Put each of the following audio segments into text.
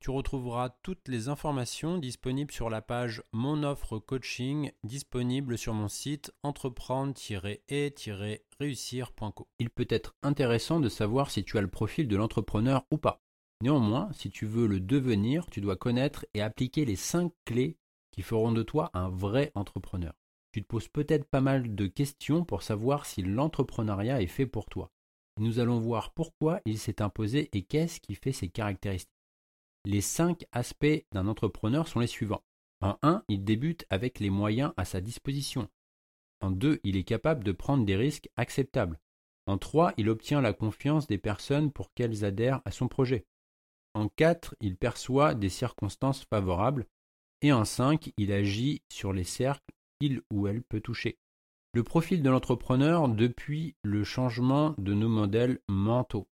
Tu retrouveras toutes les informations disponibles sur la page Mon offre coaching disponible sur mon site entreprendre-et-réussir.co. Il peut être intéressant de savoir si tu as le profil de l'entrepreneur ou pas. Néanmoins, si tu veux le devenir, tu dois connaître et appliquer les 5 clés qui feront de toi un vrai entrepreneur. Tu te poses peut-être pas mal de questions pour savoir si l'entrepreneuriat est fait pour toi. Nous allons voir pourquoi il s'est imposé et qu'est-ce qui fait ses caractéristiques. Les cinq aspects d'un entrepreneur sont les suivants. En 1, il débute avec les moyens à sa disposition. En 2, il est capable de prendre des risques acceptables. En 3, il obtient la confiance des personnes pour qu'elles adhèrent à son projet. En 4, il perçoit des circonstances favorables. Et en 5, il agit sur les cercles qu'il ou elle peut toucher. Le profil de l'entrepreneur depuis le changement de nos modèles mentaux.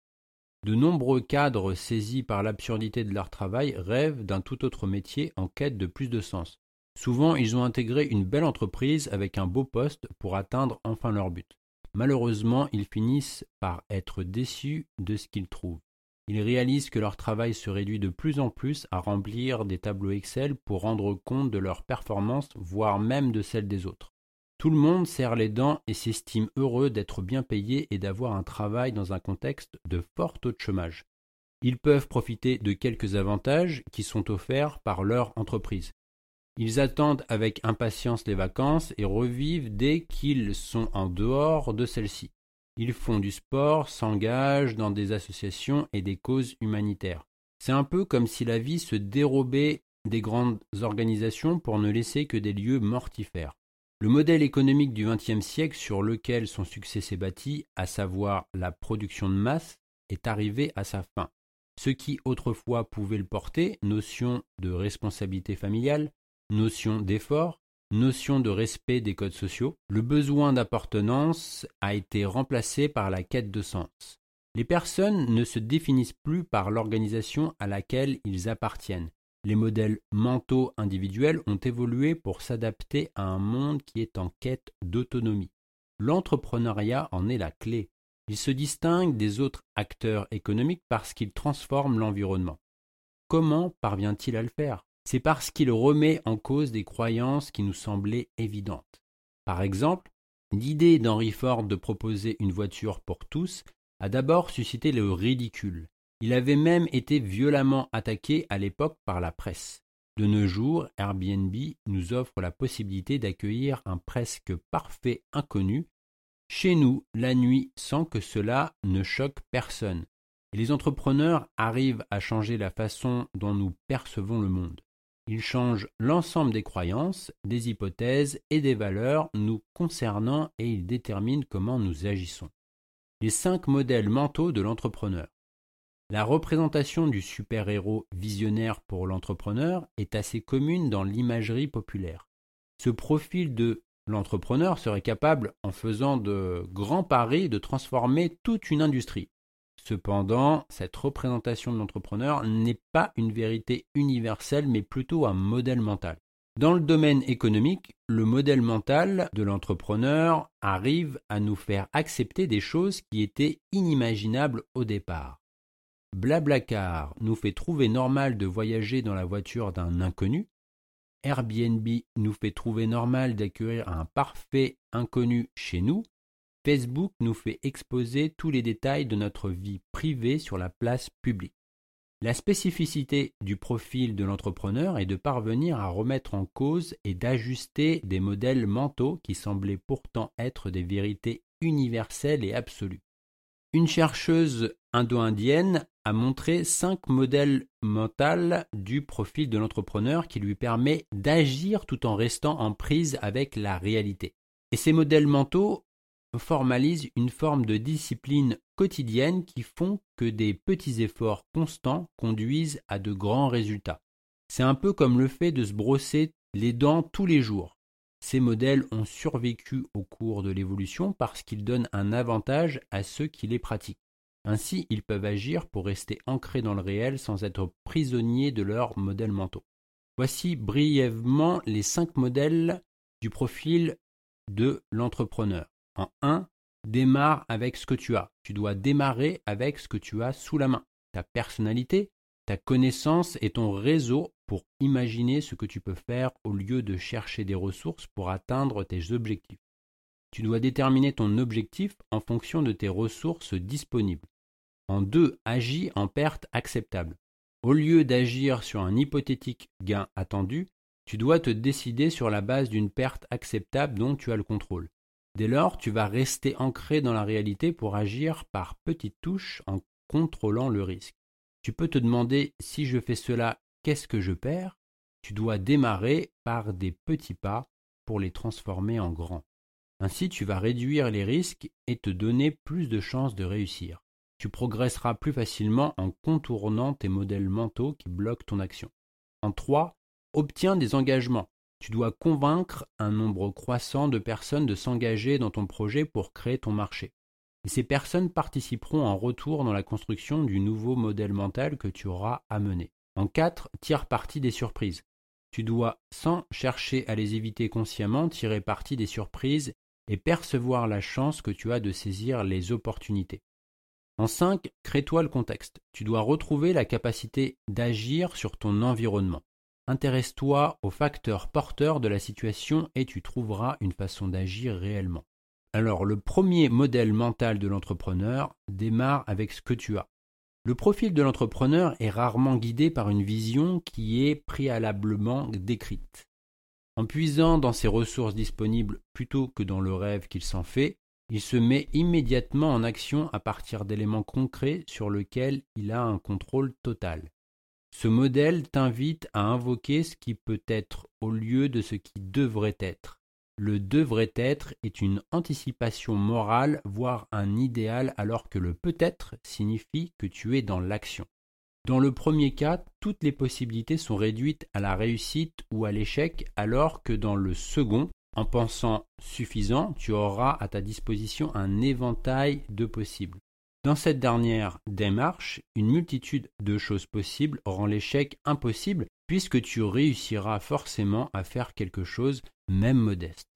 De nombreux cadres saisis par l'absurdité de leur travail rêvent d'un tout autre métier en quête de plus de sens. Souvent, ils ont intégré une belle entreprise avec un beau poste pour atteindre enfin leur but. Malheureusement, ils finissent par être déçus de ce qu'ils trouvent. Ils réalisent que leur travail se réduit de plus en plus à remplir des tableaux Excel pour rendre compte de leurs performances, voire même de celles des autres. Tout le monde serre les dents et s'estime heureux d'être bien payé et d'avoir un travail dans un contexte de fort taux de chômage. Ils peuvent profiter de quelques avantages qui sont offerts par leur entreprise. Ils attendent avec impatience les vacances et revivent dès qu'ils sont en dehors de celles-ci. Ils font du sport, s'engagent dans des associations et des causes humanitaires. C'est un peu comme si la vie se dérobait des grandes organisations pour ne laisser que des lieux mortifères. Le modèle économique du XXe siècle sur lequel son succès s'est bâti, à savoir la production de masse, est arrivé à sa fin. Ce qui autrefois pouvait le porter, notion de responsabilité familiale, notion d'effort, notion de respect des codes sociaux, le besoin d'appartenance a été remplacé par la quête de sens. Les personnes ne se définissent plus par l'organisation à laquelle ils appartiennent, les modèles mentaux individuels ont évolué pour s'adapter à un monde qui est en quête d'autonomie. L'entrepreneuriat en est la clé. Il se distingue des autres acteurs économiques parce qu'il transforme l'environnement. Comment parvient-il à le faire? C'est parce qu'il remet en cause des croyances qui nous semblaient évidentes. Par exemple, l'idée d'Henry Ford de proposer une voiture pour tous a d'abord suscité le ridicule. Il avait même été violemment attaqué à l'époque par la presse. De nos jours, Airbnb nous offre la possibilité d'accueillir un presque parfait inconnu chez nous la nuit sans que cela ne choque personne. Et les entrepreneurs arrivent à changer la façon dont nous percevons le monde. Ils changent l'ensemble des croyances, des hypothèses et des valeurs nous concernant et ils déterminent comment nous agissons. Les cinq modèles mentaux de l'entrepreneur. La représentation du super-héros visionnaire pour l'entrepreneur est assez commune dans l'imagerie populaire. Ce profil de l'entrepreneur serait capable, en faisant de grands paris, de transformer toute une industrie. Cependant, cette représentation de l'entrepreneur n'est pas une vérité universelle, mais plutôt un modèle mental. Dans le domaine économique, le modèle mental de l'entrepreneur arrive à nous faire accepter des choses qui étaient inimaginables au départ. Blablacar nous fait trouver normal de voyager dans la voiture d'un inconnu. Airbnb nous fait trouver normal d'accueillir un parfait inconnu chez nous. Facebook nous fait exposer tous les détails de notre vie privée sur la place publique. La spécificité du profil de l'entrepreneur est de parvenir à remettre en cause et d'ajuster des modèles mentaux qui semblaient pourtant être des vérités universelles et absolues. Une chercheuse indo-indienne a montré cinq modèles mentaux du profil de l'entrepreneur qui lui permet d'agir tout en restant en prise avec la réalité. Et ces modèles mentaux formalisent une forme de discipline quotidienne qui font que des petits efforts constants conduisent à de grands résultats. C'est un peu comme le fait de se brosser les dents tous les jours. Ces modèles ont survécu au cours de l'évolution parce qu'ils donnent un avantage à ceux qui les pratiquent. Ainsi, ils peuvent agir pour rester ancrés dans le réel sans être prisonniers de leurs modèles mentaux. Voici brièvement les cinq modèles du profil de l'entrepreneur. En 1, démarre avec ce que tu as. Tu dois démarrer avec ce que tu as sous la main. Ta personnalité, ta connaissance et ton réseau pour imaginer ce que tu peux faire au lieu de chercher des ressources pour atteindre tes objectifs. Tu dois déterminer ton objectif en fonction de tes ressources disponibles. En 2, agis en perte acceptable. Au lieu d'agir sur un hypothétique gain attendu, tu dois te décider sur la base d'une perte acceptable dont tu as le contrôle. Dès lors, tu vas rester ancré dans la réalité pour agir par petites touches en contrôlant le risque. Tu peux te demander si je fais cela, qu'est-ce que je perds? Tu dois démarrer par des petits pas pour les transformer en grands. Ainsi, tu vas réduire les risques et te donner plus de chances de réussir. Tu progresseras plus facilement en contournant tes modèles mentaux qui bloquent ton action. En 3, obtiens des engagements. Tu dois convaincre un nombre croissant de personnes de s'engager dans ton projet pour créer ton marché. Et ces personnes participeront en retour dans la construction du nouveau modèle mental que tu auras amené. En 4, tire parti des surprises. Tu dois, sans chercher à les éviter consciemment, tirer parti des surprises et percevoir la chance que tu as de saisir les opportunités. En 5, crée-toi le contexte. Tu dois retrouver la capacité d'agir sur ton environnement. Intéresse-toi aux facteurs porteurs de la situation et tu trouveras une façon d'agir réellement. Alors le premier modèle mental de l'entrepreneur démarre avec ce que tu as. Le profil de l'entrepreneur est rarement guidé par une vision qui est préalablement décrite. En puisant dans ses ressources disponibles plutôt que dans le rêve qu'il s'en fait, il se met immédiatement en action à partir d'éléments concrets sur lesquels il a un contrôle total. Ce modèle t'invite à invoquer ce qui peut être au lieu de ce qui devrait être. Le devrait être est une anticipation morale, voire un idéal, alors que le peut-être signifie que tu es dans l'action. Dans le premier cas, toutes les possibilités sont réduites à la réussite ou à l'échec, alors que dans le second, en pensant suffisant, tu auras à ta disposition un éventail de possibles. Dans cette dernière démarche, une multitude de choses possibles rend l'échec impossible puisque tu réussiras forcément à faire quelque chose, même modeste.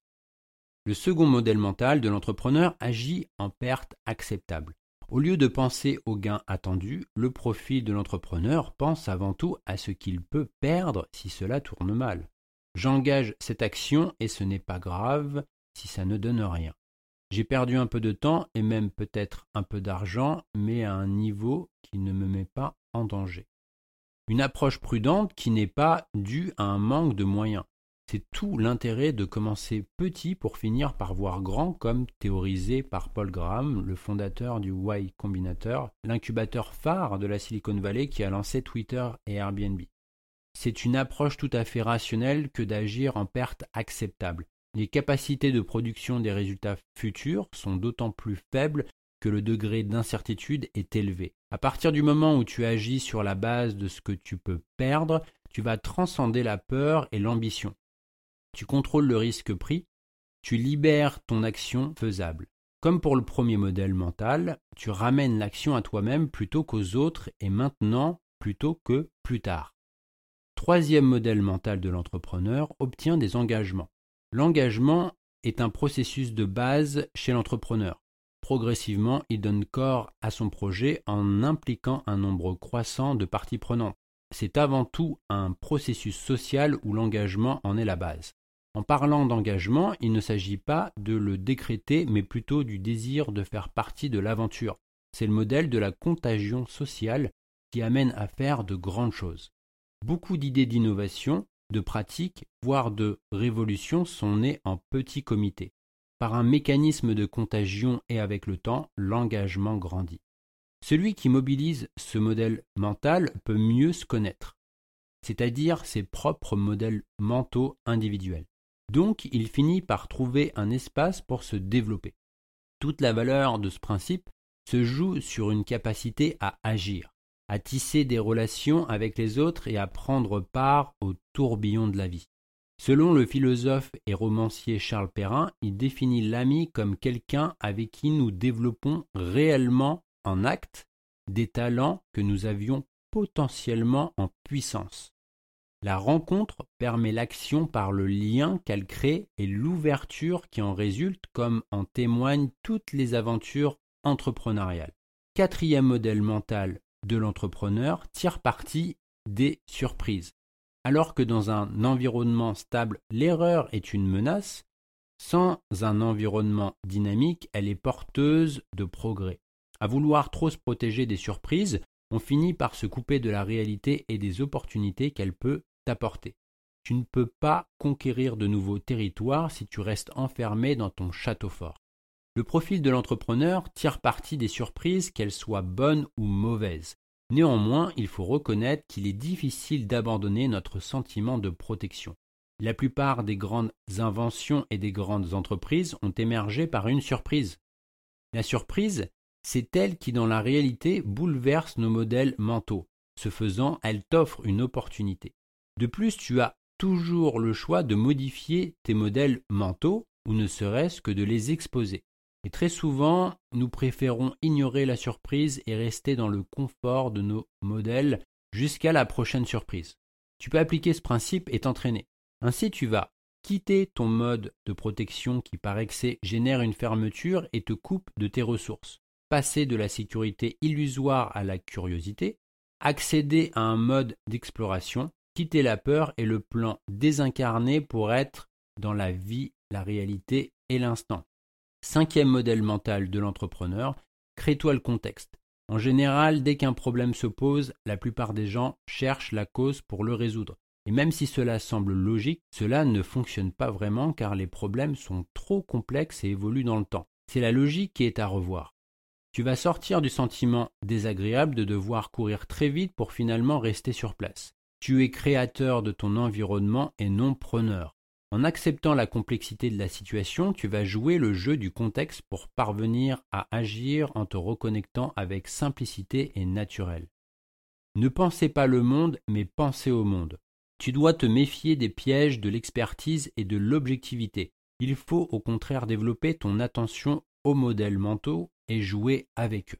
Le second modèle mental de l'entrepreneur agit en perte acceptable. Au lieu de penser au gain attendu, le profil de l'entrepreneur pense avant tout à ce qu'il peut perdre si cela tourne mal. J'engage cette action et ce n'est pas grave si ça ne donne rien. J'ai perdu un peu de temps et même peut-être un peu d'argent, mais à un niveau qui ne me met pas en danger. Une approche prudente qui n'est pas due à un manque de moyens. C'est tout l'intérêt de commencer petit pour finir par voir grand, comme théorisé par Paul Graham, le fondateur du Y Combinator, l'incubateur phare de la Silicon Valley qui a lancé Twitter et Airbnb. C'est une approche tout à fait rationnelle que d'agir en perte acceptable. Les capacités de production des résultats futurs sont d'autant plus faibles que le degré d'incertitude est élevé. À partir du moment où tu agis sur la base de ce que tu peux perdre, tu vas transcender la peur et l'ambition. Tu contrôles le risque pris, tu libères ton action faisable. Comme pour le premier modèle mental, tu ramènes l'action à toi-même plutôt qu'aux autres et maintenant plutôt que plus tard. Troisième modèle mental de l'entrepreneur obtient des engagements. L'engagement est un processus de base chez l'entrepreneur. Progressivement, il donne corps à son projet en impliquant un nombre croissant de parties prenantes. C'est avant tout un processus social où l'engagement en est la base. En parlant d'engagement, il ne s'agit pas de le décréter, mais plutôt du désir de faire partie de l'aventure. C'est le modèle de la contagion sociale qui amène à faire de grandes choses. Beaucoup d'idées d'innovation, de pratiques, voire de révolutions sont nées en petits comités. Par un mécanisme de contagion et avec le temps, l'engagement grandit. Celui qui mobilise ce modèle mental peut mieux se connaître, c'est-à-dire ses propres modèles mentaux individuels. Donc il finit par trouver un espace pour se développer. Toute la valeur de ce principe se joue sur une capacité à agir, à tisser des relations avec les autres et à prendre part au tourbillon de la vie. Selon le philosophe et romancier Charles Perrin, il définit l'ami comme quelqu'un avec qui nous développons réellement en acte des talents que nous avions potentiellement en puissance. La rencontre permet l'action par le lien qu'elle crée et l'ouverture qui en résulte comme en témoignent toutes les aventures entrepreneuriales. Quatrième modèle mental de l'entrepreneur tire parti des surprises. Alors que dans un environnement stable, l'erreur est une menace, sans un environnement dynamique, elle est porteuse de progrès. À vouloir trop se protéger des surprises, on finit par se couper de la réalité et des opportunités qu'elle peut t'apporter. Tu ne peux pas conquérir de nouveaux territoires si tu restes enfermé dans ton château fort. Le profil de l'entrepreneur tire parti des surprises, qu'elles soient bonnes ou mauvaises. Néanmoins, il faut reconnaître qu'il est difficile d'abandonner notre sentiment de protection. La plupart des grandes inventions et des grandes entreprises ont émergé par une surprise. La surprise, c'est elle qui dans la réalité bouleverse nos modèles mentaux. Ce faisant, elle t'offre une opportunité. De plus, tu as toujours le choix de modifier tes modèles mentaux ou ne serait-ce que de les exposer. Et très souvent, nous préférons ignorer la surprise et rester dans le confort de nos modèles jusqu'à la prochaine surprise. Tu peux appliquer ce principe et t'entraîner. Ainsi, tu vas quitter ton mode de protection qui par excès génère une fermeture et te coupe de tes ressources. Passer de la sécurité illusoire à la curiosité, accéder à un mode d'exploration, quitter la peur et le plan désincarné pour être dans la vie, la réalité et l'instant. Cinquième modèle mental de l'entrepreneur, crée-toi le contexte. En général, dès qu'un problème se pose, la plupart des gens cherchent la cause pour le résoudre. Et même si cela semble logique, cela ne fonctionne pas vraiment car les problèmes sont trop complexes et évoluent dans le temps. C'est la logique qui est à revoir. Tu vas sortir du sentiment désagréable de devoir courir très vite pour finalement rester sur place. Tu es créateur de ton environnement et non preneur. En acceptant la complexité de la situation, tu vas jouer le jeu du contexte pour parvenir à agir en te reconnectant avec simplicité et naturel. Ne pensez pas le monde, mais pensez au monde. Tu dois te méfier des pièges de l'expertise et de l'objectivité. Il faut au contraire développer ton attention aux modèles mentaux et jouer avec eux.